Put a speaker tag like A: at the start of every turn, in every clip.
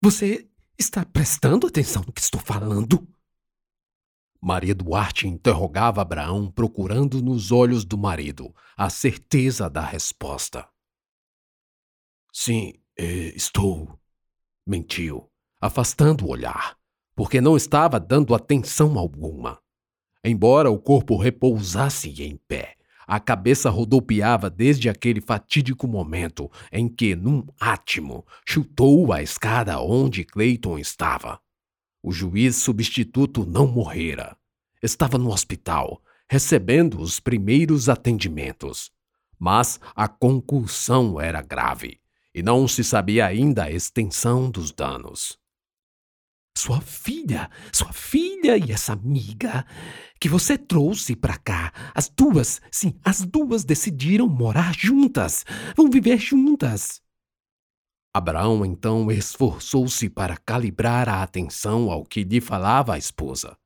A: Você está prestando atenção no que estou falando?
B: Maria Duarte interrogava Abraão, procurando nos olhos do marido a certeza da resposta.
A: Sim, eh, estou. Mentiu, afastando o olhar, porque não estava dando atenção alguma. Embora o corpo repousasse em pé, a cabeça rodopiava desde aquele fatídico momento em que, num átimo, chutou a escada onde Clayton estava. O juiz substituto não morrera. Estava no hospital, recebendo os primeiros atendimentos. Mas a concussão era grave e não se sabia ainda a extensão dos danos.
C: Sua filha, sua filha e essa amiga que você trouxe para cá. As duas, sim, as duas decidiram morar juntas. Vão viver juntas.
B: Abraão então esforçou-se para calibrar a atenção ao que lhe falava a esposa.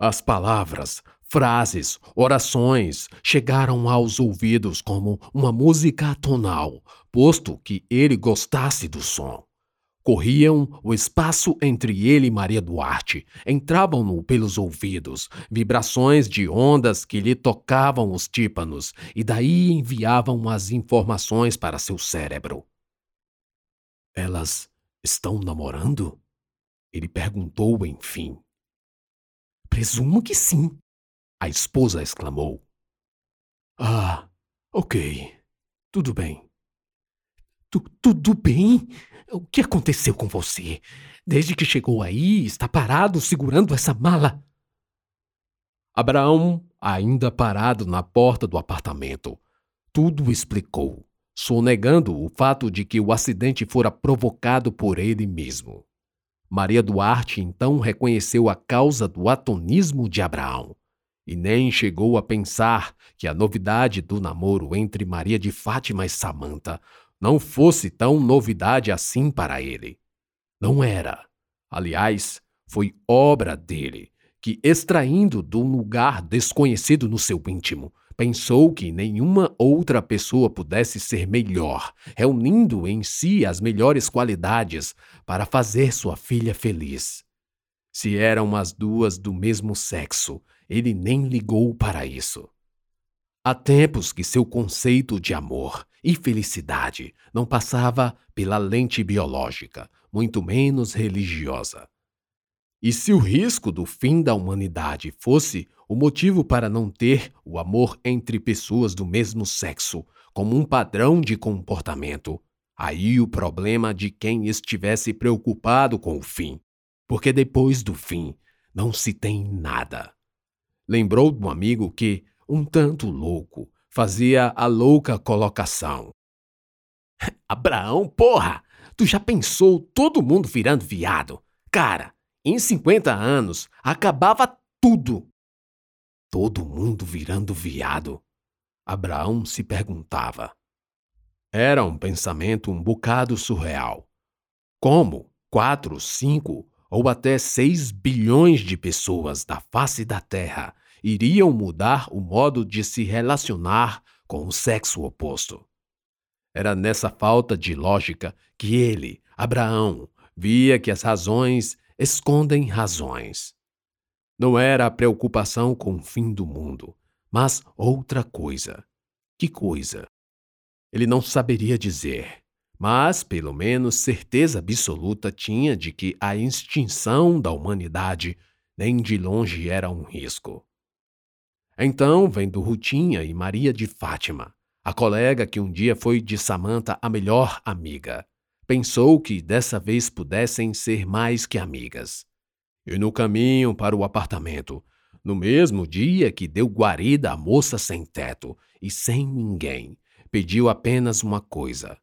B: As palavras, frases, orações chegaram aos ouvidos como uma música atonal, posto que ele gostasse do som. Corriam o espaço entre ele e Maria Duarte, entravam-no pelos ouvidos, vibrações de ondas que lhe tocavam os tímpanos e daí enviavam as informações para seu cérebro.
A: Elas estão namorando? Ele perguntou enfim.
C: Presumo que sim,
A: a esposa exclamou.
C: Ah, ok. Tudo bem. Tu, tudo bem? O que aconteceu com você? Desde que chegou aí, está parado segurando essa mala.
B: Abraão, ainda parado na porta do apartamento, tudo explicou sonegando o fato de que o acidente fora provocado por ele mesmo. Maria Duarte então reconheceu a causa do atonismo de Abraão e nem chegou a pensar que a novidade do namoro entre Maria de Fátima e Samanta não fosse tão novidade assim para ele. Não era. Aliás, foi obra dele, que, extraindo de um lugar desconhecido no seu íntimo, Pensou que nenhuma outra pessoa pudesse ser melhor, reunindo em si as melhores qualidades para fazer sua filha feliz. Se eram as duas do mesmo sexo, ele nem ligou para isso. Há tempos que seu conceito de amor e felicidade não passava pela lente biológica, muito menos religiosa. E se o risco do fim da humanidade fosse o motivo para não ter o amor entre pessoas do mesmo sexo como um padrão de comportamento, aí o problema de quem estivesse preocupado com o fim, porque depois do fim não se tem nada. Lembrou um amigo que, um tanto louco, fazia a louca colocação.
C: Abraão, porra! Tu já pensou todo mundo virando viado? Cara, em 50 anos acabava tudo.
A: Todo mundo virando viado? Abraão se perguntava. Era um pensamento um bocado surreal. Como quatro, cinco ou até seis bilhões de pessoas da face da Terra iriam mudar o modo de se relacionar com o sexo oposto? Era nessa falta de lógica que ele, Abraão, via que as razões escondem razões. Não era a preocupação com o fim do mundo, mas outra coisa. Que coisa? Ele não saberia dizer, mas pelo menos certeza absoluta tinha de que a extinção da humanidade nem de longe era um risco. Então, vendo Rutinha e Maria de Fátima, a colega que um dia foi de Samanta a melhor amiga, pensou que dessa vez pudessem ser mais que amigas e no caminho para o apartamento, no mesmo dia que deu guarida à moça sem teto e sem ninguém, pediu apenas uma coisa.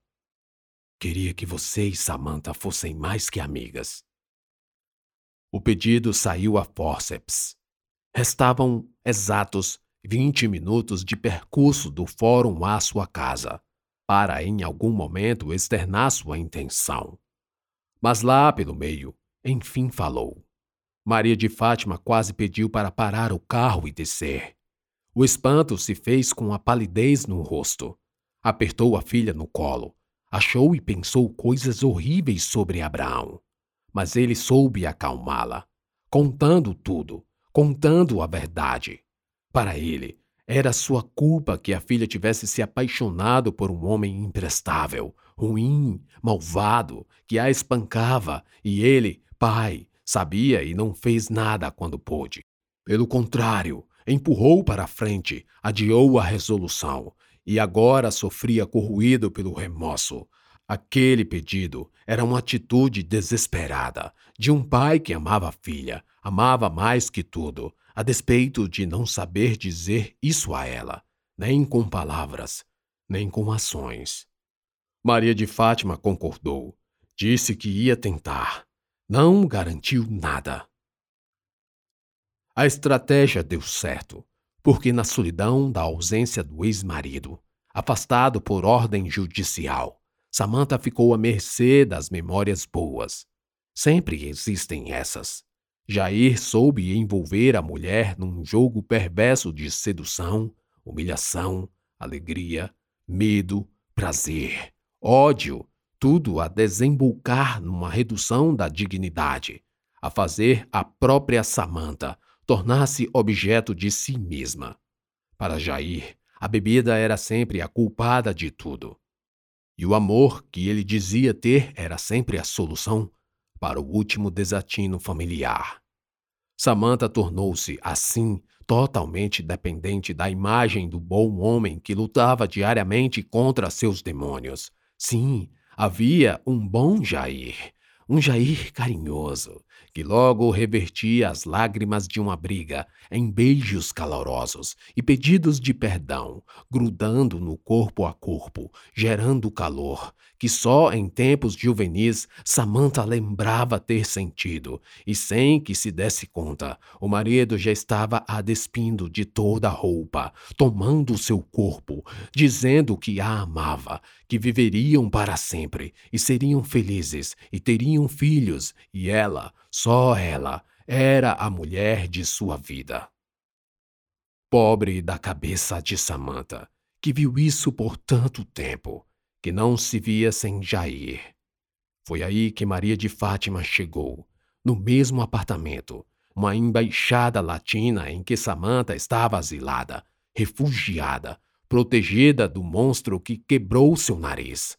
A: Queria que você e Samantha fossem mais que amigas. O pedido saiu a fórceps. Restavam exatos vinte minutos de percurso do fórum à sua casa, para em algum momento externar sua intenção. Mas lá pelo meio, enfim falou. Maria de Fátima quase pediu para parar o carro e descer. O espanto se fez com a palidez no rosto. Apertou a filha no colo. Achou e pensou coisas horríveis sobre Abraão.
B: mas ele soube acalmá-la, contando tudo, contando a verdade. Para ele, era sua culpa que a filha tivesse se apaixonado por um homem imprestável, ruim, malvado, que a espancava, e ele, pai, sabia e não fez nada quando pôde. Pelo contrário, empurrou para frente, adiou a resolução, e agora sofria corroído pelo remorso. Aquele pedido era uma atitude desesperada de um pai que amava a filha, amava mais que tudo, a despeito de não saber dizer isso a ela, nem com palavras, nem com ações. Maria de Fátima concordou. Disse que ia tentar. Não garantiu nada. A estratégia deu certo, porque na solidão da ausência do ex-marido, afastado por ordem judicial, Samantha ficou à mercê das memórias boas. Sempre existem essas. Jair soube envolver a mulher num jogo perverso de sedução, humilhação, alegria, medo, prazer, ódio, tudo a desembocar numa redução da dignidade, a fazer a própria Samanta tornar-se objeto de si mesma. Para Jair, a bebida era sempre a culpada de tudo. E o amor que ele dizia ter era sempre a solução para o último desatino familiar. Samantha tornou-se, assim, totalmente dependente da imagem do bom homem que lutava diariamente contra seus demônios. Sim, havia um bom Jair, um Jair carinhoso, que logo revertia as lágrimas de uma briga em beijos calorosos e pedidos de perdão, grudando no corpo a corpo, gerando calor, que só em tempos juvenis Samantha lembrava ter sentido, e sem que se desse conta, o marido já estava a despindo de toda a roupa, tomando seu corpo, dizendo que a amava, que viveriam para sempre e seriam felizes e teriam filhos, e ela, só ela, era a mulher de sua vida. Pobre da cabeça de Samantha, que viu isso por tanto tempo, que não se via sem Jair. Foi aí que Maria de Fátima chegou, no mesmo apartamento, uma embaixada latina em que Samantha estava asilada, refugiada, protegida do monstro que quebrou seu nariz.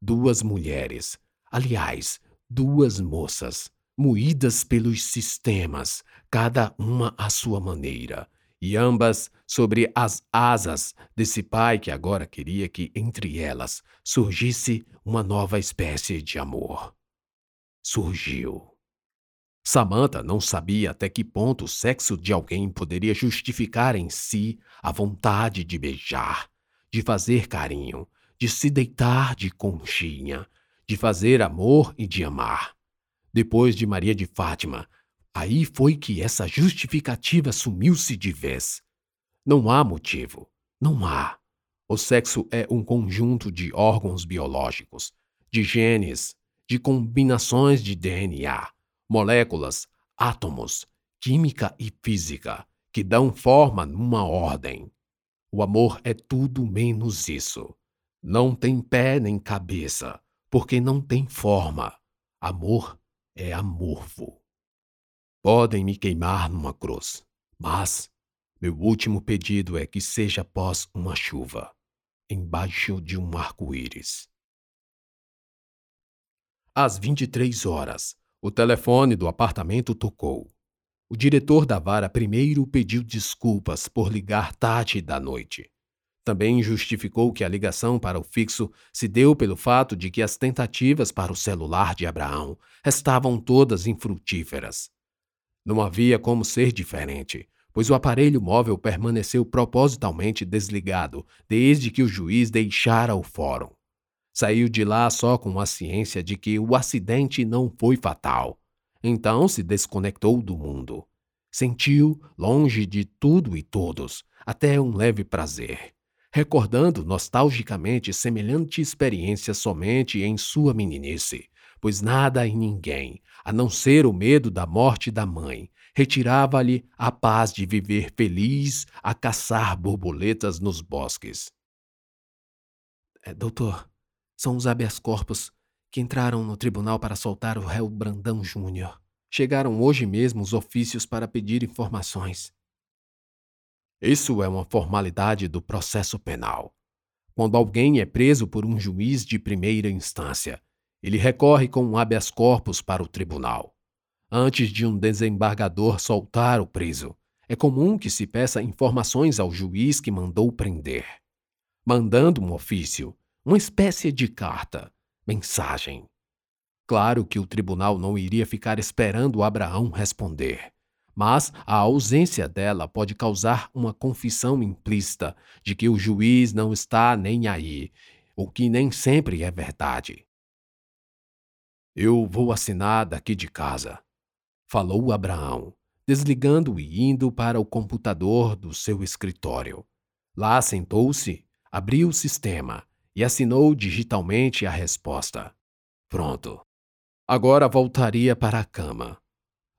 B: Duas mulheres, aliás, duas moças, moídas pelos sistemas, cada uma à sua maneira, e ambas sobre as asas desse pai que agora queria que entre elas surgisse uma nova espécie de amor. Surgiu. Samantha não sabia até que ponto o sexo de alguém poderia justificar em si a vontade de beijar, de fazer carinho, de se deitar de conchinha, de fazer amor e de amar. Depois de Maria de Fátima, Aí foi que essa justificativa sumiu-se de vez. Não há motivo. Não há. O sexo é um conjunto de órgãos biológicos, de genes, de combinações de DNA, moléculas, átomos, química e física, que dão forma numa ordem. O amor é tudo menos isso. Não tem pé nem cabeça, porque não tem forma. Amor é amorfo. Podem me queimar numa cruz, mas meu último pedido é que seja após uma chuva, embaixo de um arco-íris. Às 23 horas, o telefone do apartamento tocou. O diretor da vara primeiro pediu desculpas por ligar tarde da noite. Também justificou que a ligação para o fixo se deu pelo fato de que as tentativas para o celular de Abraão estavam todas infrutíferas. Não havia como ser diferente, pois o aparelho móvel permaneceu propositalmente desligado desde que o juiz deixara o fórum. Saiu de lá só com a ciência de que o acidente não foi fatal. Então se desconectou do mundo. Sentiu, longe de tudo e todos, até um leve prazer, recordando nostalgicamente semelhante experiência somente em sua meninice, pois nada e ninguém, a não ser o medo da morte da mãe, retirava-lhe a paz de viver feliz a caçar borboletas nos bosques. É, doutor, são os habeas corpus
C: que entraram no tribunal para soltar o réu Brandão Júnior. Chegaram hoje mesmo os ofícios para pedir informações.
B: Isso é uma formalidade do processo penal. Quando alguém é preso por um juiz de primeira instância, ele recorre com um habeas corpus para o tribunal. Antes de um desembargador soltar o preso, é comum que se peça informações ao juiz que mandou prender. Mandando um ofício, uma espécie de carta, mensagem. Claro que o tribunal não iria ficar esperando Abraão responder. Mas a ausência dela pode causar uma confissão implícita de que o juiz não está nem aí, o que nem sempre é verdade. Eu vou assinar daqui de casa, falou Abraão, desligando e indo para o computador do seu escritório. Lá sentou-se, abriu o sistema e assinou digitalmente a resposta. Pronto. Agora voltaria para a cama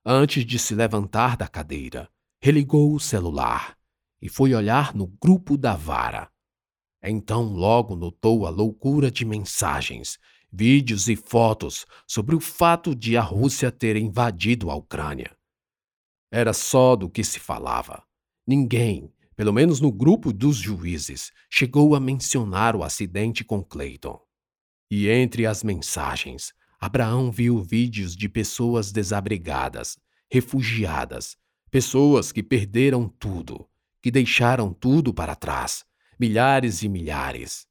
B: Antes de se levantar da cadeira, religou o celular e foi olhar no grupo da vara. Então logo notou a loucura de mensagens, vídeos e fotos sobre o fato de a Rússia ter invadido a Ucrânia. Era só do que se falava. Ninguém, pelo menos no grupo dos juízes, chegou a mencionar o acidente com Clayton. E entre as mensagens, Abraão viu vídeos de pessoas desabrigadas, refugiadas, pessoas que perderam tudo, que deixaram tudo para trás, milhares e milhares.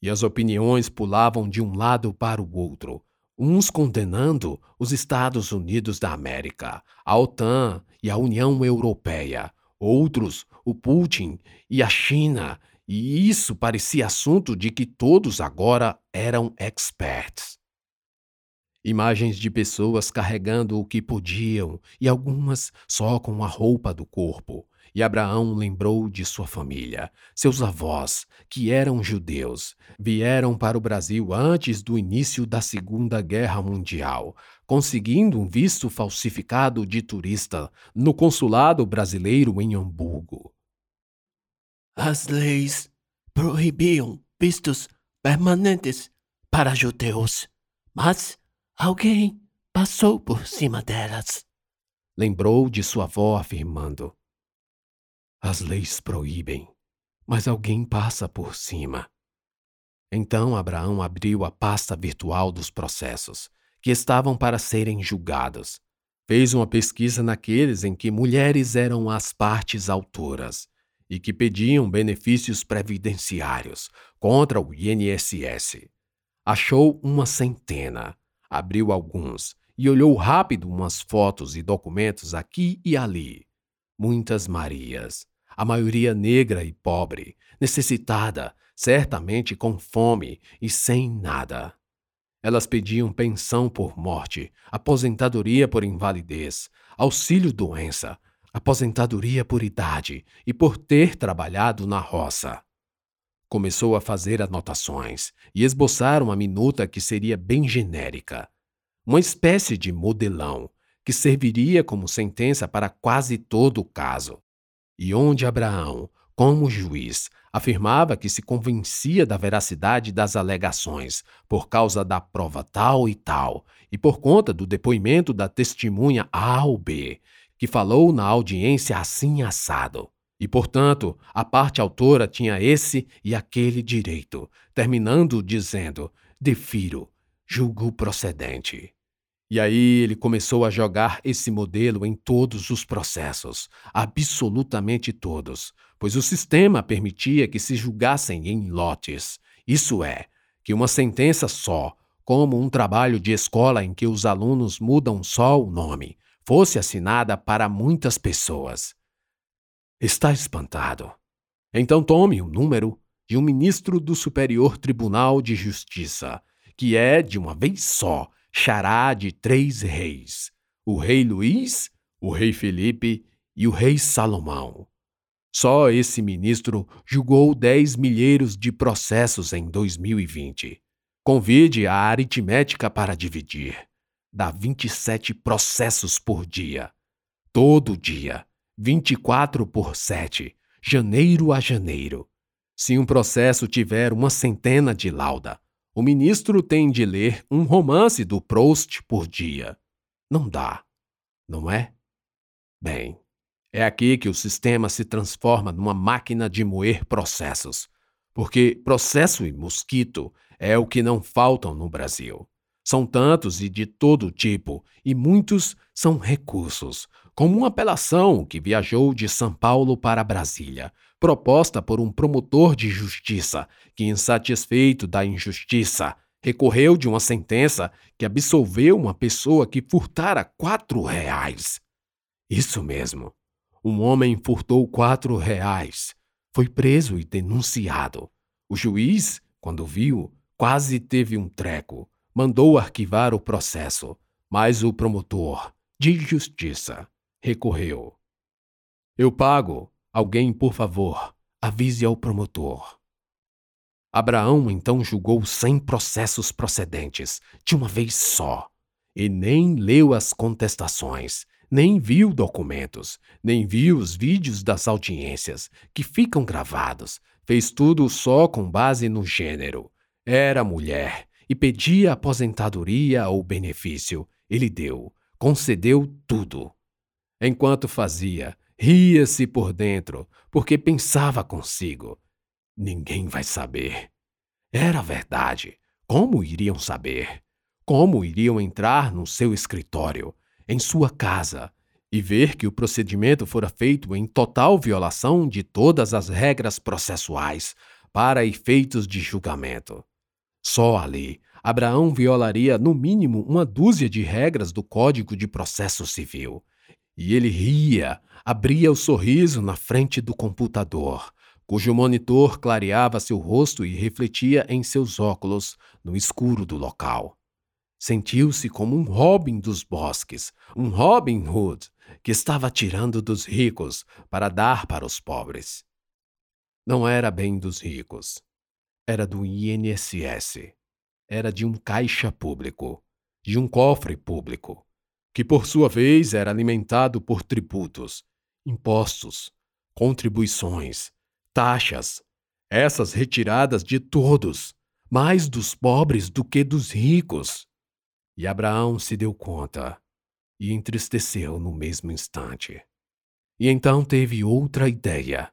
B: E as opiniões pulavam de um lado para o outro, uns condenando os Estados Unidos da América, a OTAN e a União Europeia, outros o Putin e a China, e isso parecia assunto de que todos agora eram experts. Imagens de pessoas carregando o que podiam e algumas só com a roupa do corpo. E Abraão lembrou de sua família. Seus avós, que eram judeus, vieram para o Brasil antes do início da Segunda Guerra Mundial, conseguindo um visto falsificado de turista no consulado brasileiro em Hamburgo.
D: As leis proibiam vistos permanentes para judeus, mas Alguém passou por cima delas.
B: Lembrou de sua avó afirmando: As leis proíbem, mas alguém passa por cima. Então Abraão abriu a pasta virtual dos processos, que estavam para serem julgados. Fez uma pesquisa naqueles em que mulheres eram as partes autoras e que pediam benefícios previdenciários contra o INSS. Achou uma centena abriu alguns e olhou rápido umas fotos e documentos aqui e ali. Muitas Marias, a maioria negra e pobre, necessitada, certamente com fome e sem nada. Elas pediam pensão por morte, aposentadoria por invalidez, auxílio-doença, aposentadoria por idade e por ter trabalhado na roça. Começou a fazer anotações e esboçar uma minuta que seria bem genérica. Uma espécie de modelão que serviria como sentença para quase todo o caso. E onde Abraão, como juiz, afirmava que se convencia da veracidade das alegações por causa da prova tal e tal, e por conta do depoimento da testemunha A ou B, que falou na audiência assim assado. E, portanto, a parte autora tinha esse e aquele direito, terminando dizendo: defiro, julgo procedente. E aí ele começou a jogar esse modelo em todos os processos, absolutamente todos, pois o sistema permitia que se julgassem em lotes. Isso é, que uma sentença só, como um trabalho de escola em que os alunos mudam só o nome, fosse assinada para muitas pessoas. Está espantado? Então tome o número de um ministro do Superior Tribunal de Justiça, que é, de uma vez só, xará de três reis: o rei Luís, o rei Felipe e o rei Salomão. Só esse ministro julgou 10 milheiros de processos em 2020. Convide a aritmética para dividir. Dá 27 processos por dia. Todo dia. 24 por 7, janeiro a janeiro. Se um processo tiver uma centena de lauda, o ministro tem de ler um romance do Proust por dia. Não dá, não é? Bem, é aqui que o sistema se transforma numa máquina de moer processos, porque processo e mosquito é o que não faltam no Brasil. São tantos e de todo tipo, e muitos são recursos, como uma apelação que viajou de São Paulo para Brasília, proposta por um promotor de justiça que, insatisfeito da injustiça, recorreu de uma sentença que absolveu uma pessoa que furtara quatro reais. Isso mesmo. Um homem furtou quatro reais. Foi preso e denunciado. O juiz, quando viu, quase teve um treco mandou arquivar o processo, mas o promotor de justiça recorreu. Eu pago. Alguém, por favor, avise ao promotor. Abraão então julgou cem processos procedentes, de uma vez só, e nem leu as contestações, nem viu documentos, nem viu os vídeos das audiências, que ficam gravados. Fez tudo só com base no gênero. Era mulher, e pedia aposentadoria ou benefício. Ele deu, concedeu tudo. Enquanto fazia, ria-se por dentro, porque pensava consigo: ninguém vai saber. Era verdade. Como iriam saber? Como iriam entrar no seu escritório, em sua casa, e ver que o procedimento fora feito em total violação de todas as regras processuais para efeitos de julgamento? Só ali, Abraão violaria no mínimo uma dúzia de regras do Código de Processo Civil. E ele ria, abria o sorriso na frente do computador, cujo monitor clareava seu rosto e refletia em seus óculos no escuro do local. Sentiu-se como um Robin dos bosques, um Robin Hood, que estava tirando dos ricos para dar para os pobres. Não era bem dos ricos era do INSS. Era de um caixa público, de um cofre público, que por sua vez era alimentado por tributos, impostos, contribuições, taxas, essas retiradas de todos, mais dos pobres do que dos ricos. E Abraão se deu conta e entristeceu no mesmo instante. E então teve outra ideia.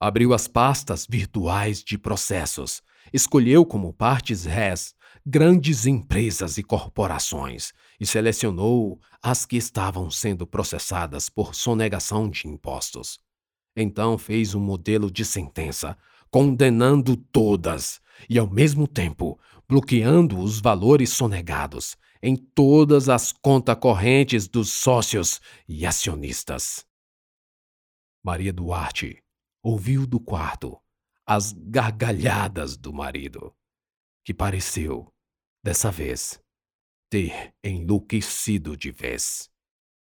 B: Abriu as pastas virtuais de processos, escolheu como partes res grandes empresas e corporações e selecionou as que estavam sendo processadas por sonegação de impostos. Então fez um modelo de sentença, condenando todas e, ao mesmo tempo, bloqueando os valores sonegados em todas as contas correntes dos sócios e acionistas. Maria Duarte ouviu do quarto as gargalhadas do marido, que pareceu, dessa vez, ter enlouquecido de vez.